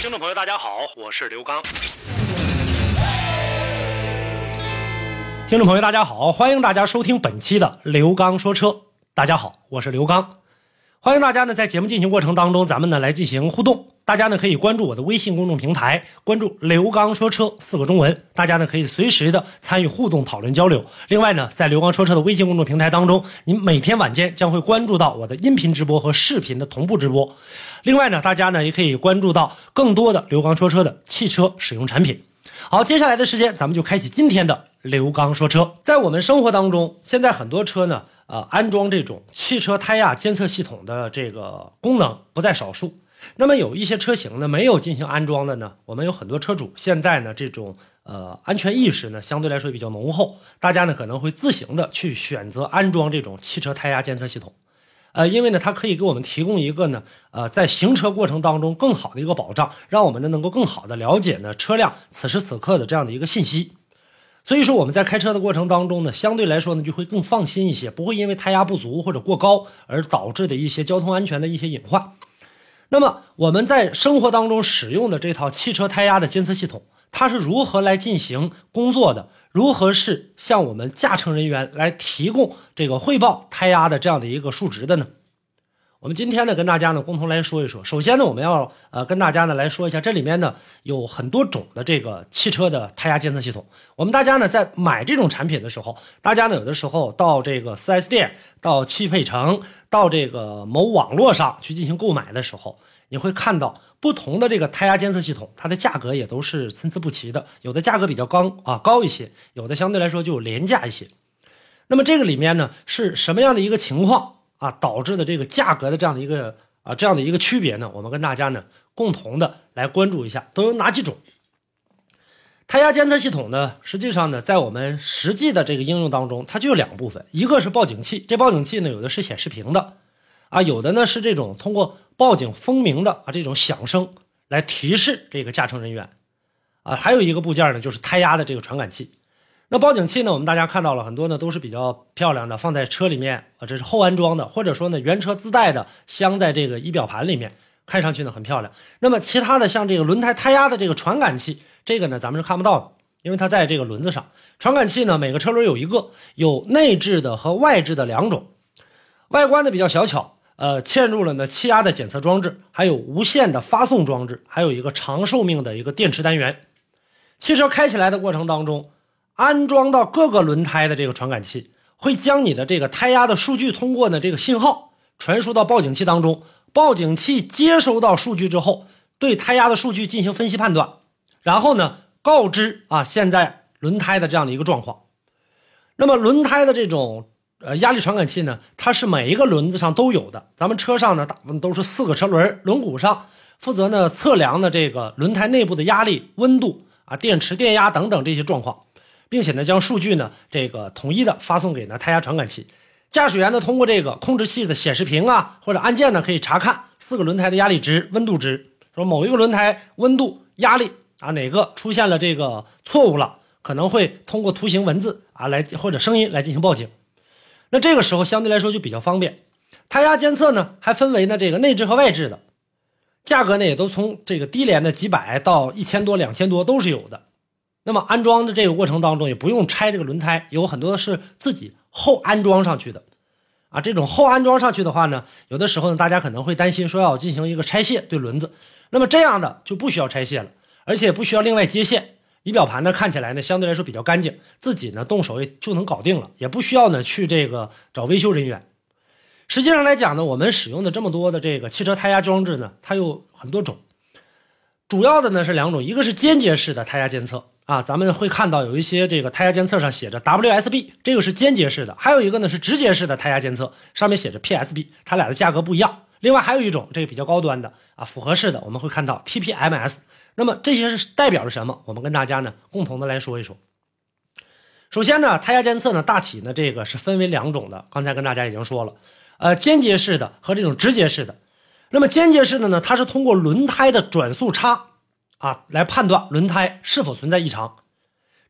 听众朋友，大家好，我是刘刚。听众朋友，大家好，欢迎大家收听本期的刘刚说车。大家好，我是刘刚。欢迎大家呢，在节目进行过程当中，咱们呢来进行互动。大家呢可以关注我的微信公众平台，关注“刘刚说车”四个中文。大家呢可以随时的参与互动、讨论、交流。另外呢，在“刘刚说车”的微信公众平台当中，您每天晚间将会关注到我的音频直播和视频的同步直播。另外呢，大家呢也可以关注到更多的刘刚说车的汽车使用产品。好，接下来的时间咱们就开启今天的刘刚说车。在我们生活当中，现在很多车呢，呃，安装这种汽车胎压监测系统的这个功能不在少数。那么有一些车型呢没有进行安装的呢，我们有很多车主现在呢这种呃安全意识呢相对来说比较浓厚，大家呢可能会自行的去选择安装这种汽车胎压监测系统。呃，因为呢，它可以给我们提供一个呢，呃，在行车过程当中更好的一个保障，让我们呢能够更好的了解呢车辆此时此刻的这样的一个信息。所以说我们在开车的过程当中呢，相对来说呢就会更放心一些，不会因为胎压不足或者过高而导致的一些交通安全的一些隐患。那么我们在生活当中使用的这套汽车胎压的监测系统，它是如何来进行工作的？如何是向我们驾乘人员来提供这个汇报胎压的这样的一个数值的呢？我们今天呢跟大家呢共同来说一说。首先呢，我们要呃跟大家呢来说一下，这里面呢有很多种的这个汽车的胎压监测系统。我们大家呢在买这种产品的时候，大家呢有的时候到这个 4S 店、到汽配城、到这个某网络上去进行购买的时候，你会看到。不同的这个胎压监测系统，它的价格也都是参差不齐的，有的价格比较高啊高一些，有的相对来说就廉价一些。那么这个里面呢是什么样的一个情况啊导致的这个价格的这样的一个啊这样的一个区别呢？我们跟大家呢共同的来关注一下，都有哪几种胎压监测系统呢？实际上呢，在我们实际的这个应用当中，它就有两部分，一个是报警器，这报警器呢有的是显示屏的。啊，有的呢是这种通过报警蜂鸣的啊这种响声来提示这个驾乘人员，啊，还有一个部件呢就是胎压的这个传感器。那报警器呢，我们大家看到了很多呢都是比较漂亮的，放在车里面啊，这是后安装的，或者说呢原车自带的，镶在这个仪表盘里面，看上去呢很漂亮。那么其他的像这个轮胎胎压的这个传感器，这个呢咱们是看不到的，因为它在这个轮子上。传感器呢每个车轮有一个，有内置的和外置的两种，外观呢比较小巧。呃，嵌入了呢气压的检测装置，还有无线的发送装置，还有一个长寿命的一个电池单元。汽车开起来的过程当中，安装到各个轮胎的这个传感器，会将你的这个胎压的数据通过呢这个信号传输到报警器当中。报警器接收到数据之后，对胎压的数据进行分析判断，然后呢告知啊现在轮胎的这样的一个状况。那么轮胎的这种。呃，压力传感器呢，它是每一个轮子上都有的。咱们车上呢，大部分都是四个车轮，轮毂上负责呢测量的这个轮胎内部的压力、温度啊、电池电压等等这些状况，并且呢将数据呢这个统一的发送给呢胎压传感器。驾驶员呢通过这个控制器的显示屏啊或者按键呢可以查看四个轮胎的压力值、温度值，说某一个轮胎温度、压力啊哪个出现了这个错误了，可能会通过图形、文字啊来或者声音来进行报警。那这个时候相对来说就比较方便，胎压监测呢还分为呢这个内置和外置的，价格呢也都从这个低廉的几百到一千多、两千多都是有的。那么安装的这个过程当中也不用拆这个轮胎，有很多是自己后安装上去的，啊，这种后安装上去的话呢，有的时候呢大家可能会担心说要进行一个拆卸对轮子，那么这样的就不需要拆卸了，而且不需要另外接线。仪表盘呢看起来呢相对来说比较干净，自己呢动手也就能搞定了，也不需要呢去这个找维修人员。实际上来讲呢，我们使用的这么多的这个汽车胎压装置呢，它有很多种，主要的呢是两种，一个是间接式的胎压监测啊，咱们会看到有一些这个胎压监测上写着 WSB，这个是间接式的；还有一个呢是直接式的胎压监测，上面写着 PSB，它俩的价格不一样。另外还有一种这个比较高端的啊，复合式的，我们会看到 TPMS。那么这些是代表着什么？我们跟大家呢共同的来说一说。首先呢，胎压监测呢大体呢这个是分为两种的，刚才跟大家已经说了，呃，间接式的和这种直接式的。那么间接式的呢，它是通过轮胎的转速差啊来判断轮胎是否存在异常；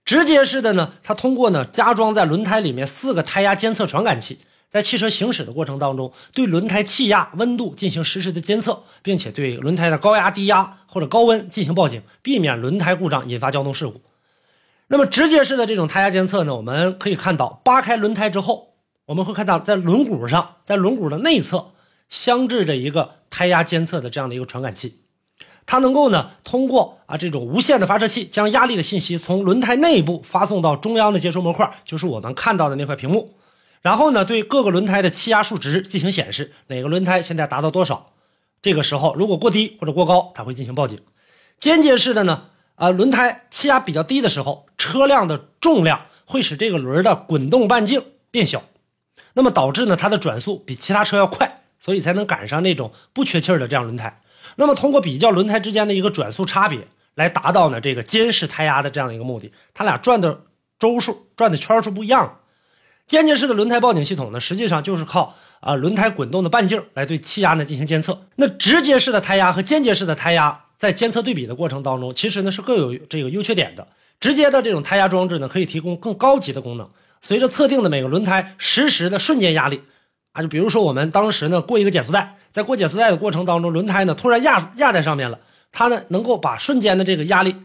直接式的呢，它通过呢加装在轮胎里面四个胎压监测传感器，在汽车行驶的过程当中，对轮胎气压、温度进行实时的监测，并且对轮胎的高压、低压或者高温进行报警，避免轮胎故障引发交通事故。那么直接式的这种胎压监测呢，我们可以看到，扒开轮胎之后，我们会看到在轮毂上，在轮毂的内侧镶置着一个胎压监测的这样的一个传感器，它能够呢通过啊这种无线的发射器，将压力的信息从轮胎内部发送到中央的接收模块，就是我们看到的那块屏幕，然后呢对各个轮胎的气压数值进行显示，哪个轮胎现在达到多少，这个时候如果过低或者过高，它会进行报警。间接式的呢。啊，轮胎气压比较低的时候，车辆的重量会使这个轮的滚动半径变小，那么导致呢它的转速比其他车要快，所以才能赶上那种不缺气儿的这样轮胎。那么通过比较轮胎之间的一个转速差别，来达到呢这个监视胎压的这样的一个目的。它俩转的周数、转的圈数不一样。间接式的轮胎报警系统呢，实际上就是靠啊轮胎滚动的半径来对气压呢进行监测。那直接式的胎压和间接式的胎压。在监测对比的过程当中，其实呢是各有这个优缺点的。直接的这种胎压装置呢，可以提供更高级的功能。随着测定的每个轮胎实时的瞬间压力，啊，就比如说我们当时呢过一个减速带，在过减速带的过程当中，轮胎呢突然压压在上面了，它呢能够把瞬间的这个压力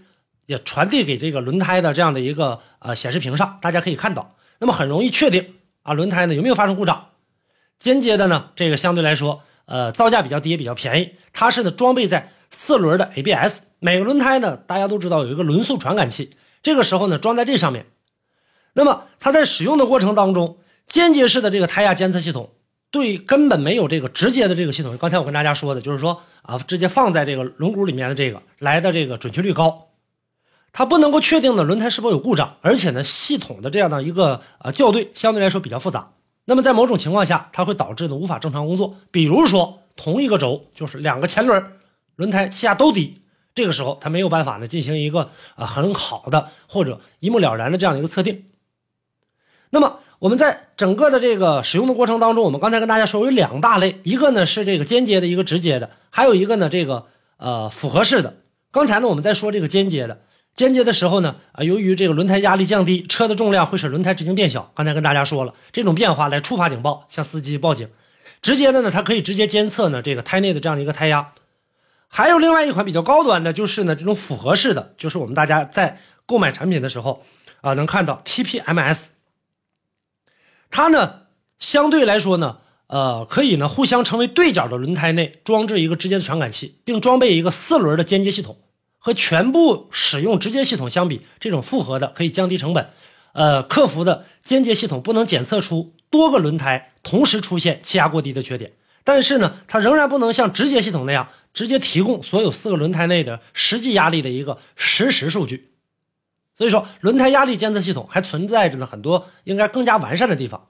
也传递给这个轮胎的这样的一个呃显示屏上，大家可以看到，那么很容易确定啊轮胎呢有没有发生故障。间接的呢，这个相对来说，呃，造价比较低，也比较便宜，它是呢装备在。四轮的 ABS，每个轮胎呢，大家都知道有一个轮速传感器，这个时候呢装在这上面，那么它在使用的过程当中，间接式的这个胎压监测系统对根本没有这个直接的这个系统。刚才我跟大家说的就是说啊，直接放在这个轮毂里面的这个来的这个准确率高，它不能够确定的轮胎是否有故障，而且呢系统的这样的一个呃校对相对来说比较复杂，那么在某种情况下，它会导致呢无法正常工作，比如说同一个轴就是两个前轮。轮胎气压都低，这个时候它没有办法呢进行一个啊很好的或者一目了然的这样一个测定。那么我们在整个的这个使用的过程当中，我们刚才跟大家说有两大类，一个呢是这个间接的，一个直接的，还有一个呢这个呃复合式的。刚才呢我们在说这个间接的，间接的时候呢啊由于这个轮胎压力降低，车的重量会使轮胎直径变小。刚才跟大家说了，这种变化来触发警报，向司机报警。直接的呢它可以直接监测呢这个胎内的这样的一个胎压。还有另外一款比较高端的，就是呢这种复合式的，就是我们大家在购买产品的时候啊能看到 TPMS，它呢相对来说呢，呃可以呢互相成为对角的轮胎内装置一个直接的传感器，并装备一个四轮的间接系统。和全部使用直接系统相比，这种复合的可以降低成本，呃克服的间接系统不能检测出多个轮胎同时出现气压过低的缺点。但是呢，它仍然不能像直接系统那样直接提供所有四个轮胎内的实际压力的一个实时数据。所以说，轮胎压力监测系统还存在着呢很多应该更加完善的地方。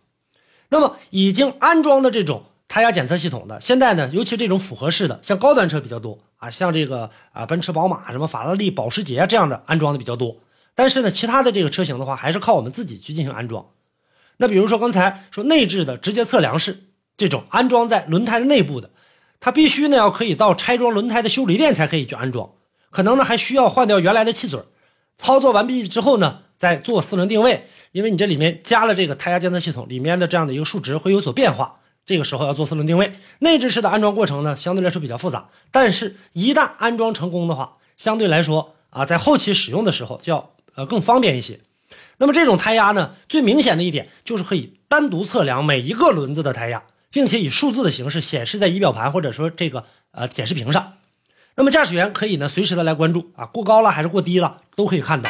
那么，已经安装的这种胎压检测系统的，现在呢，尤其这种复合式的，像高端车比较多啊，像这个啊奔驰、宝马、什么法拉利、保时捷这样的安装的比较多。但是呢，其他的这个车型的话，还是靠我们自己去进行安装。那比如说刚才说内置的直接测量式。这种安装在轮胎的内部的，它必须呢要可以到拆装轮胎的修理店才可以去安装，可能呢还需要换掉原来的气嘴操作完毕之后呢，在做四轮定位，因为你这里面加了这个胎压监测系统，里面的这样的一个数值会有所变化，这个时候要做四轮定位。内置式的安装过程呢，相对来说比较复杂，但是一旦安装成功的话，相对来说啊，在后期使用的时候就要呃更方便一些。那么这种胎压呢，最明显的一点就是可以单独测量每一个轮子的胎压。并且以数字的形式显示在仪表盘或者说这个呃显示屏上，那么驾驶员可以呢随时的来关注啊过高了还是过低了都可以看到。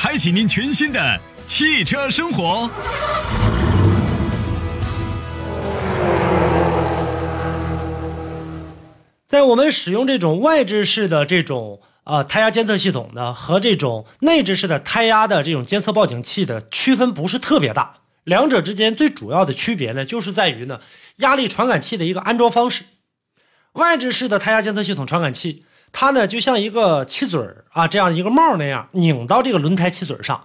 开启您全新的汽车生活。在我们使用这种外置式的这种呃胎压监测系统呢，和这种内置式的胎压的这种监测报警器的区分不是特别大。两者之间最主要的区别呢，就是在于呢压力传感器的一个安装方式。外置式的胎压监测系统传感器，它呢就像一个气嘴儿啊这样一个帽那样拧到这个轮胎气嘴上。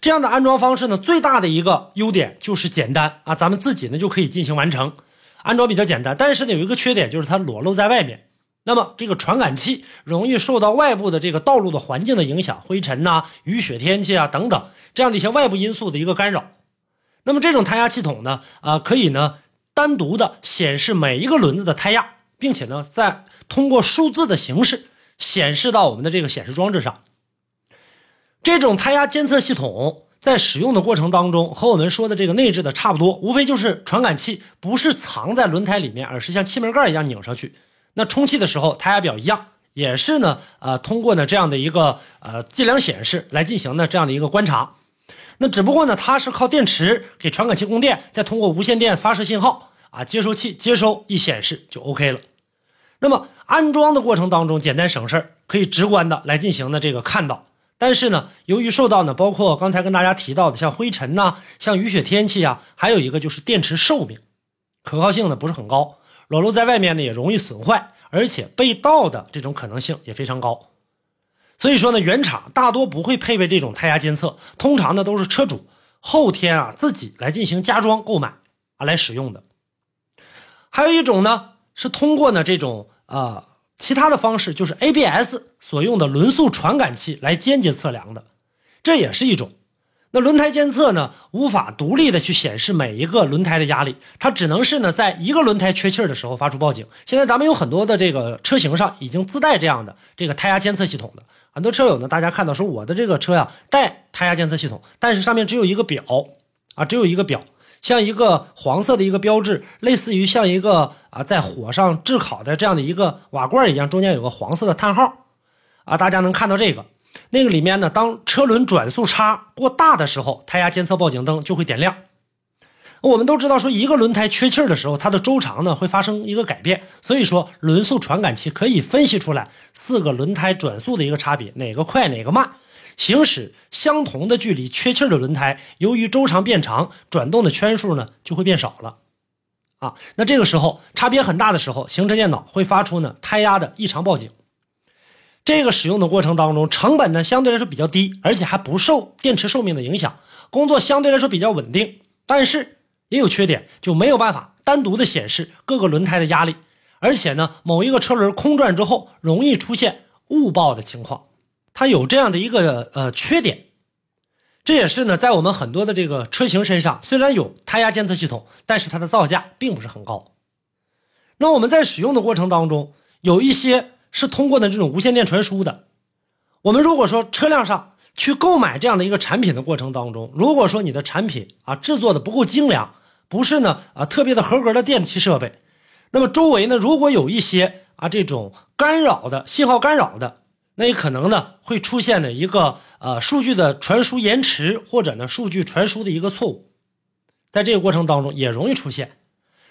这样的安装方式呢，最大的一个优点就是简单啊，咱们自己呢就可以进行完成。安装比较简单，但是呢有一个缺点就是它裸露在外面，那么这个传感器容易受到外部的这个道路的环境的影响，灰尘呐、雨雪天气啊等等这样的一些外部因素的一个干扰。那么这种胎压系统呢，啊可以呢单独的显示每一个轮子的胎压，并且呢再通过数字的形式显示到我们的这个显示装置上。这种胎压监测系统。在使用的过程当中，和我们说的这个内置的差不多，无非就是传感器不是藏在轮胎里面，而是像气门盖一样拧上去。那充气的时候，胎压表一样，也是呢，呃，通过呢这样的一个呃计量显示来进行的这样的一个观察。那只不过呢，它是靠电池给传感器供电，再通过无线电发射信号啊，接收器接收一显示就 OK 了。那么安装的过程当中简单省事儿，可以直观的来进行的这个看到。但是呢，由于受到呢，包括刚才跟大家提到的像灰尘呐、像雨雪天气啊，还有一个就是电池寿命，可靠性呢不是很高，裸露在外面呢也容易损坏，而且被盗的这种可能性也非常高。所以说呢，原厂大多不会配备这种胎压监测，通常呢都是车主后天啊自己来进行加装购买啊来使用的。还有一种呢是通过呢这种啊。其他的方式就是 ABS 所用的轮速传感器来间接测量的，这也是一种。那轮胎监测呢，无法独立的去显示每一个轮胎的压力，它只能是呢，在一个轮胎缺气儿的时候发出报警。现在咱们有很多的这个车型上已经自带这样的这个胎压监测系统的，很多车友呢，大家看到说我的这个车呀带胎压监测系统，但是上面只有一个表啊，只有一个表。像一个黄色的一个标志，类似于像一个啊在火上炙烤的这样的一个瓦罐一样，中间有个黄色的叹号，啊，大家能看到这个。那个里面呢，当车轮转速差过大的时候，胎压监测报警灯就会点亮。我们都知道，说一个轮胎缺气儿的时候，它的周长呢会发生一个改变，所以说轮速传感器可以分析出来四个轮胎转速的一个差别，哪个快哪个慢。行驶相同的距离，缺气的轮胎，由于周长变长，转动的圈数呢就会变少了，啊，那这个时候差别很大的时候，行车电脑会发出呢胎压的异常报警。这个使用的过程当中，成本呢相对来说比较低，而且还不受电池寿命的影响，工作相对来说比较稳定。但是也有缺点，就没有办法单独的显示各个轮胎的压力，而且呢，某一个车轮空转之后，容易出现误报的情况。它有这样的一个呃缺点，这也是呢，在我们很多的这个车型身上，虽然有胎压监测系统，但是它的造价并不是很高。那我们在使用的过程当中，有一些是通过的这种无线电传输的。我们如果说车辆上去购买这样的一个产品的过程当中，如果说你的产品啊制作的不够精良，不是呢啊特别的合格的电气设备，那么周围呢如果有一些啊这种干扰的信号干扰的。那也可能呢会出现的一个呃数据的传输延迟，或者呢数据传输的一个错误，在这个过程当中也容易出现。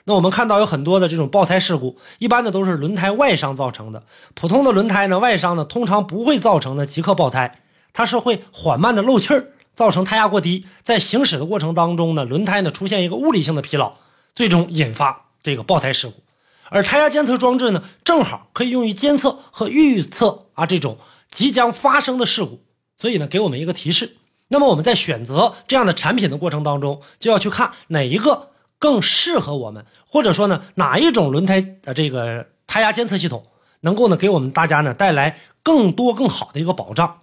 那我们看到有很多的这种爆胎事故，一般的都是轮胎外伤造成的。普通的轮胎呢外伤呢通常不会造成的即刻爆胎，它是会缓慢的漏气儿，造成胎压过低，在行驶的过程当中呢轮胎呢出现一个物理性的疲劳，最终引发这个爆胎事故。而胎压监测装置呢，正好可以用于监测和预测啊这种即将发生的事故，所以呢，给我们一个提示。那么我们在选择这样的产品的过程当中，就要去看哪一个更适合我们，或者说呢，哪一种轮胎的这个胎压监测系统能够呢给我们大家呢带来更多更好的一个保障。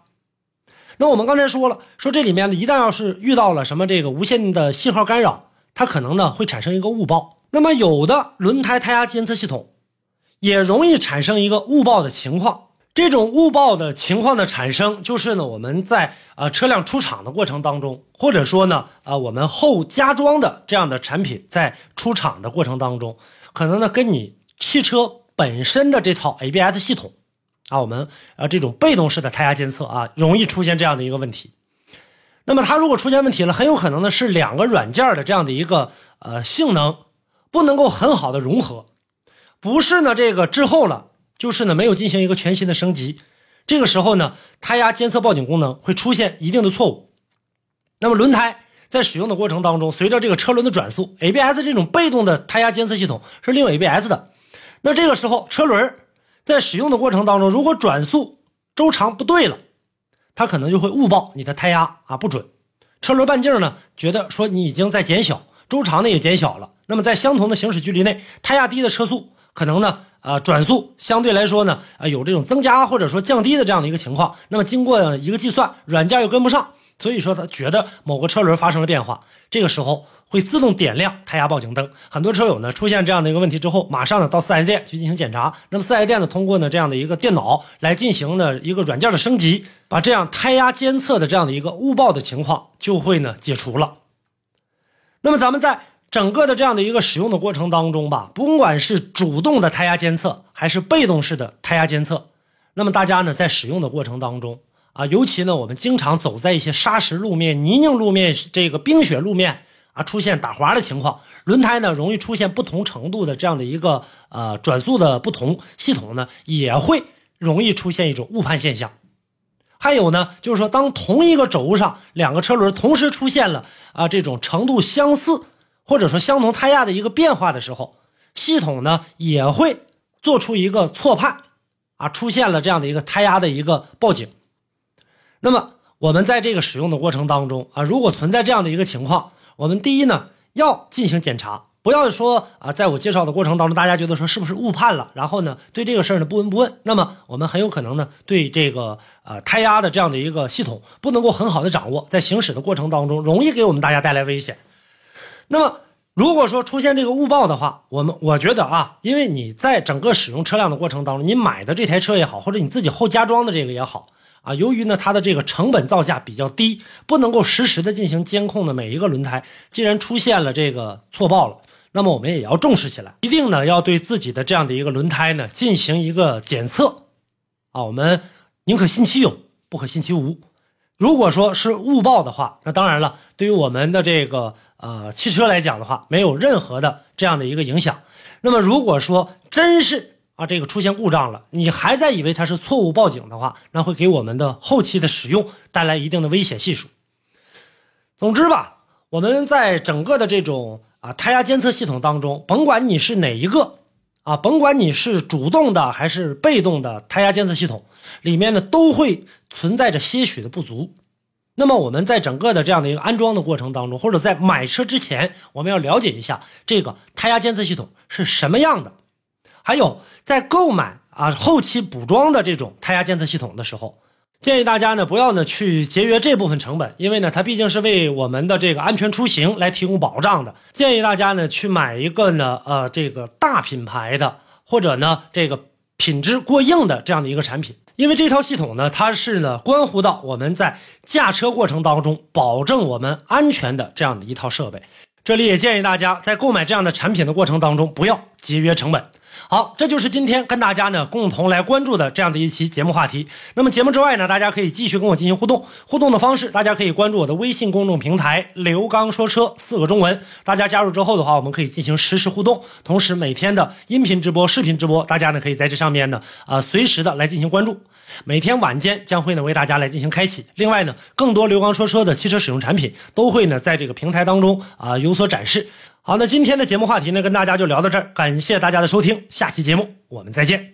那我们刚才说了，说这里面呢，一旦要是遇到了什么这个无线的信号干扰，它可能呢会产生一个误报。那么，有的轮胎胎压监测系统也容易产生一个误报的情况。这种误报的情况的产生，就是呢我们在呃车辆出厂的过程当中，或者说呢呃我们后加装的这样的产品在出厂的过程当中，可能呢跟你汽车本身的这套 ABS 系统啊，我们呃这种被动式的胎压监测啊，容易出现这样的一个问题。那么它如果出现问题了，很有可能呢是两个软件的这样的一个呃性能不能够很好的融合，不是呢这个滞后了。就是呢，没有进行一个全新的升级，这个时候呢，胎压监测报警功能会出现一定的错误。那么轮胎在使用的过程当中，随着这个车轮的转速，ABS 这种被动的胎压监测系统是利用 ABS 的。那这个时候车轮在使用的过程当中，如果转速周长不对了，它可能就会误报你的胎压啊不准。车轮半径呢，觉得说你已经在减小，周长呢也减小了。那么在相同的行驶距离内，胎压低的车速可能呢。啊，转速相对来说呢，啊有这种增加或者说降低的这样的一个情况。那么经过一个计算，软件又跟不上，所以说他觉得某个车轮发生了变化，这个时候会自动点亮胎压报警灯。很多车友呢出现这样的一个问题之后，马上呢到四 S 店去进行检查。那么四 S 店呢通过呢这样的一个电脑来进行呢一个软件的升级，把这样胎压监测的这样的一个误报的情况就会呢解除了。那么咱们在。整个的这样的一个使用的过程当中吧，不管是主动的胎压监测，还是被动式的胎压监测，那么大家呢在使用的过程当中啊，尤其呢我们经常走在一些砂石路面、泥泞路面、这个冰雪路面啊，出现打滑的情况，轮胎呢容易出现不同程度的这样的一个呃转速的不同，系统呢也会容易出现一种误判现象。还有呢，就是说当同一个轴上两个车轮同时出现了啊这种程度相似。或者说相同胎压的一个变化的时候，系统呢也会做出一个错判，啊，出现了这样的一个胎压的一个报警。那么我们在这个使用的过程当中啊，如果存在这样的一个情况，我们第一呢要进行检查，不要说啊，在我介绍的过程当中，大家觉得说是不是误判了，然后呢对这个事儿呢不闻不问，那么我们很有可能呢对这个呃胎压的这样的一个系统不能够很好的掌握，在行驶的过程当中容易给我们大家带来危险。那么，如果说出现这个误报的话，我们我觉得啊，因为你在整个使用车辆的过程当中，你买的这台车也好，或者你自己后加装的这个也好啊，由于呢它的这个成本造价比较低，不能够实时的进行监控的每一个轮胎，既然出现了这个错报了，那么我们也要重视起来，一定呢要对自己的这样的一个轮胎呢进行一个检测啊，我们宁可信其有，不可信其无。如果说是误报的话，那当然了，对于我们的这个。呃，汽车来讲的话，没有任何的这样的一个影响。那么，如果说真是啊这个出现故障了，你还在以为它是错误报警的话，那会给我们的后期的使用带来一定的危险系数。总之吧，我们在整个的这种啊胎压监测系统当中，甭管你是哪一个啊，甭管你是主动的还是被动的胎压监测系统，里面呢都会存在着些许的不足。那么我们在整个的这样的一个安装的过程当中，或者在买车之前，我们要了解一下这个胎压监测系统是什么样的。还有在购买啊后期补装的这种胎压监测系统的时候，建议大家呢不要呢去节约这部分成本，因为呢它毕竟是为我们的这个安全出行来提供保障的。建议大家呢去买一个呢呃这个大品牌的，或者呢这个品质过硬的这样的一个产品。因为这套系统呢，它是呢关乎到我们在驾车过程当中保证我们安全的这样的一套设备。这里也建议大家在购买这样的产品的过程当中，不要节约成本。好，这就是今天跟大家呢共同来关注的这样的一期节目话题。那么节目之外呢，大家可以继续跟我进行互动。互动的方式，大家可以关注我的微信公众平台“刘刚说车”四个中文。大家加入之后的话，我们可以进行实时互动。同时，每天的音频直播、视频直播，大家呢可以在这上面呢啊随时的来进行关注。每天晚间将会呢为大家来进行开启。另外呢，更多刘刚说车的汽车使用产品都会呢在这个平台当中啊有所展示。好，那今天的节目话题呢，跟大家就聊到这儿，感谢大家的收听，下期节目我们再见。